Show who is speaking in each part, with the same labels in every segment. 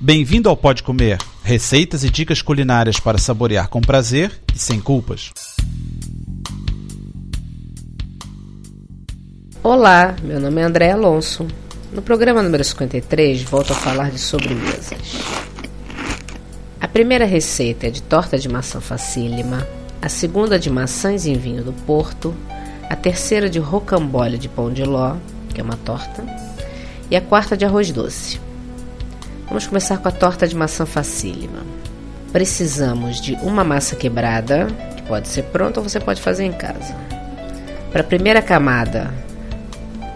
Speaker 1: Bem-vindo ao Pode Comer, receitas e dicas culinárias para saborear com prazer e sem culpas.
Speaker 2: Olá, meu nome é André Alonso. No programa número 53, volto a falar de sobremesas. A primeira receita é de torta de maçã facílima, a segunda de maçãs em vinho do Porto, a terceira de rocambole de pão de ló, que é uma torta, e a quarta de arroz doce. Vamos começar com a torta de maçã facílima. Precisamos de uma massa quebrada, que pode ser pronta ou você pode fazer em casa. Para a primeira camada,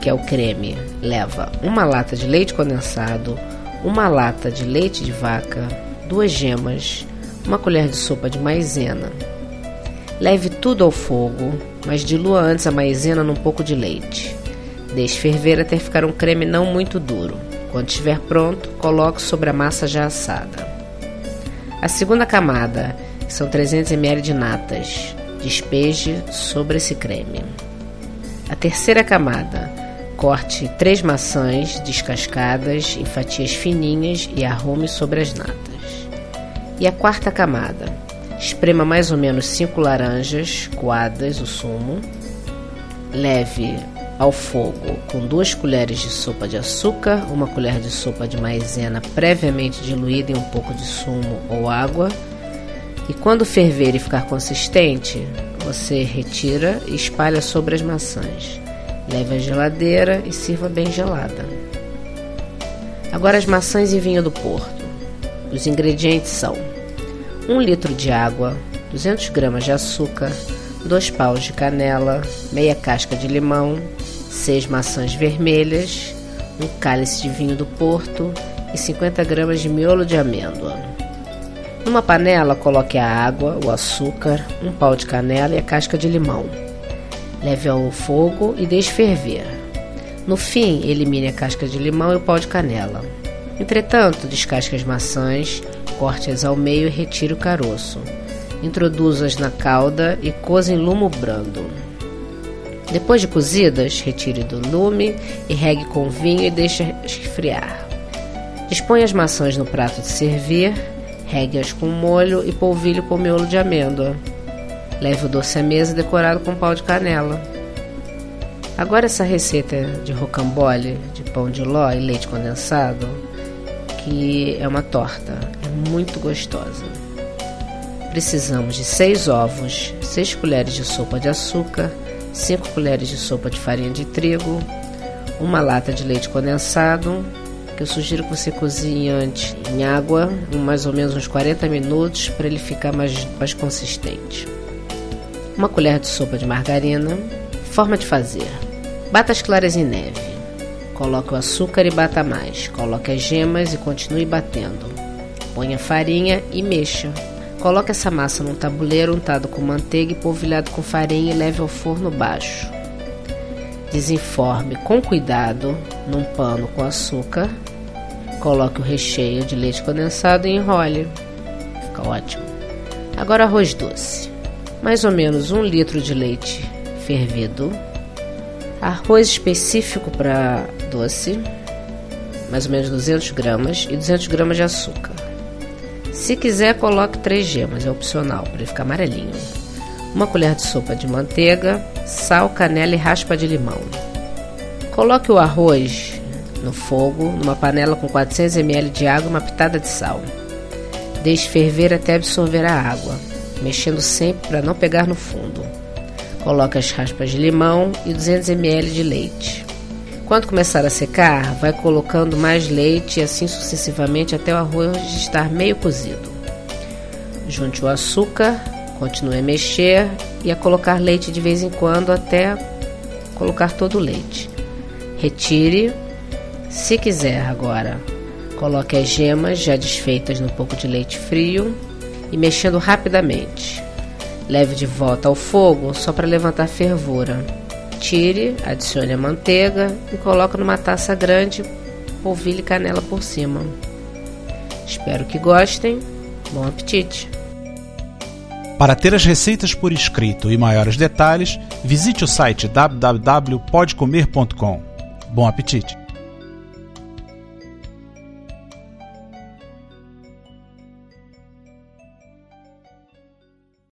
Speaker 2: que é o creme, leva uma lata de leite condensado, uma lata de leite de vaca, duas gemas, uma colher de sopa de maizena. Leve tudo ao fogo, mas dilua antes a maizena num pouco de leite. Deixe ferver até ficar um creme não muito duro. Quando estiver pronto, coloque sobre a massa já assada. A segunda camada, são 300 ml de natas, despeje sobre esse creme. A terceira camada, corte três maçãs descascadas em fatias fininhas e arrume sobre as natas. E a quarta camada, esprema mais ou menos cinco laranjas coadas, o sumo. Leve ao fogo com duas colheres de sopa de açúcar, uma colher de sopa de maizena previamente diluída em um pouco de sumo ou água. E quando ferver e ficar consistente, você retira e espalha sobre as maçãs. Leve à geladeira e sirva bem gelada. Agora as maçãs e vinho do Porto. Os ingredientes são 1 litro de água, 200 gramas de açúcar, 2 paus de canela, meia casca de limão, 6 maçãs vermelhas, um cálice de vinho do Porto e 50 gramas de miolo de amêndoa. Numa panela, coloque a água, o açúcar, um pau de canela e a casca de limão. Leve ao fogo e deixe ferver. No fim, elimine a casca de limão e o pau de canela. Entretanto, descasque as maçãs, corte-as ao meio e retire o caroço. Introduza-as na calda e coze em lume brando. Depois de cozidas, retire do lume e regue com vinho e deixe esfriar. Disponha as maçãs no prato de servir, regue-as com molho e polvilhe com miolo de amêndoa. Leve o doce à mesa decorado com pau de canela. Agora essa receita de rocambole, de pão de ló e leite condensado, que é uma torta, é muito gostosa. Precisamos de 6 ovos, 6 colheres de sopa de açúcar, 5 colheres de sopa de farinha de trigo, uma lata de leite condensado, que eu sugiro que você cozinhe antes em água, mais ou menos uns 40 minutos, para ele ficar mais, mais consistente. Uma colher de sopa de margarina. Forma de fazer: bata as claras em neve. Coloque o açúcar e bata mais. Coloque as gemas e continue batendo. Ponha farinha e mexa. Coloque essa massa num tabuleiro untado com manteiga e polvilhado com farinha e leve ao forno baixo. Desenforme com cuidado num pano com açúcar. Coloque o recheio de leite condensado e enrole. Fica ótimo. Agora arroz doce. Mais ou menos um litro de leite fervido. Arroz específico para doce. Mais ou menos 200 gramas e 200 gramas de açúcar. Se quiser, coloque três gemas, é opcional, para ele ficar amarelinho. Uma colher de sopa de manteiga, sal, canela e raspa de limão. Coloque o arroz no fogo, numa panela com 400 ml de água e uma pitada de sal. Deixe ferver até absorver a água, mexendo sempre para não pegar no fundo. Coloque as raspas de limão e 200 ml de leite. Quando começar a secar, vai colocando mais leite e assim sucessivamente até o arroz estar meio cozido. Junte o açúcar, continue a mexer e a colocar leite de vez em quando até colocar todo o leite. Retire. Se quiser agora, coloque as gemas já desfeitas no pouco de leite frio e mexendo rapidamente. Leve de volta ao fogo só para levantar fervura. Tire, adicione a manteiga e coloque numa taça grande, polvilhe canela por cima. Espero que gostem. Bom apetite!
Speaker 1: Para ter as receitas por escrito e maiores detalhes, visite o site www.podcomer.com. Bom apetite!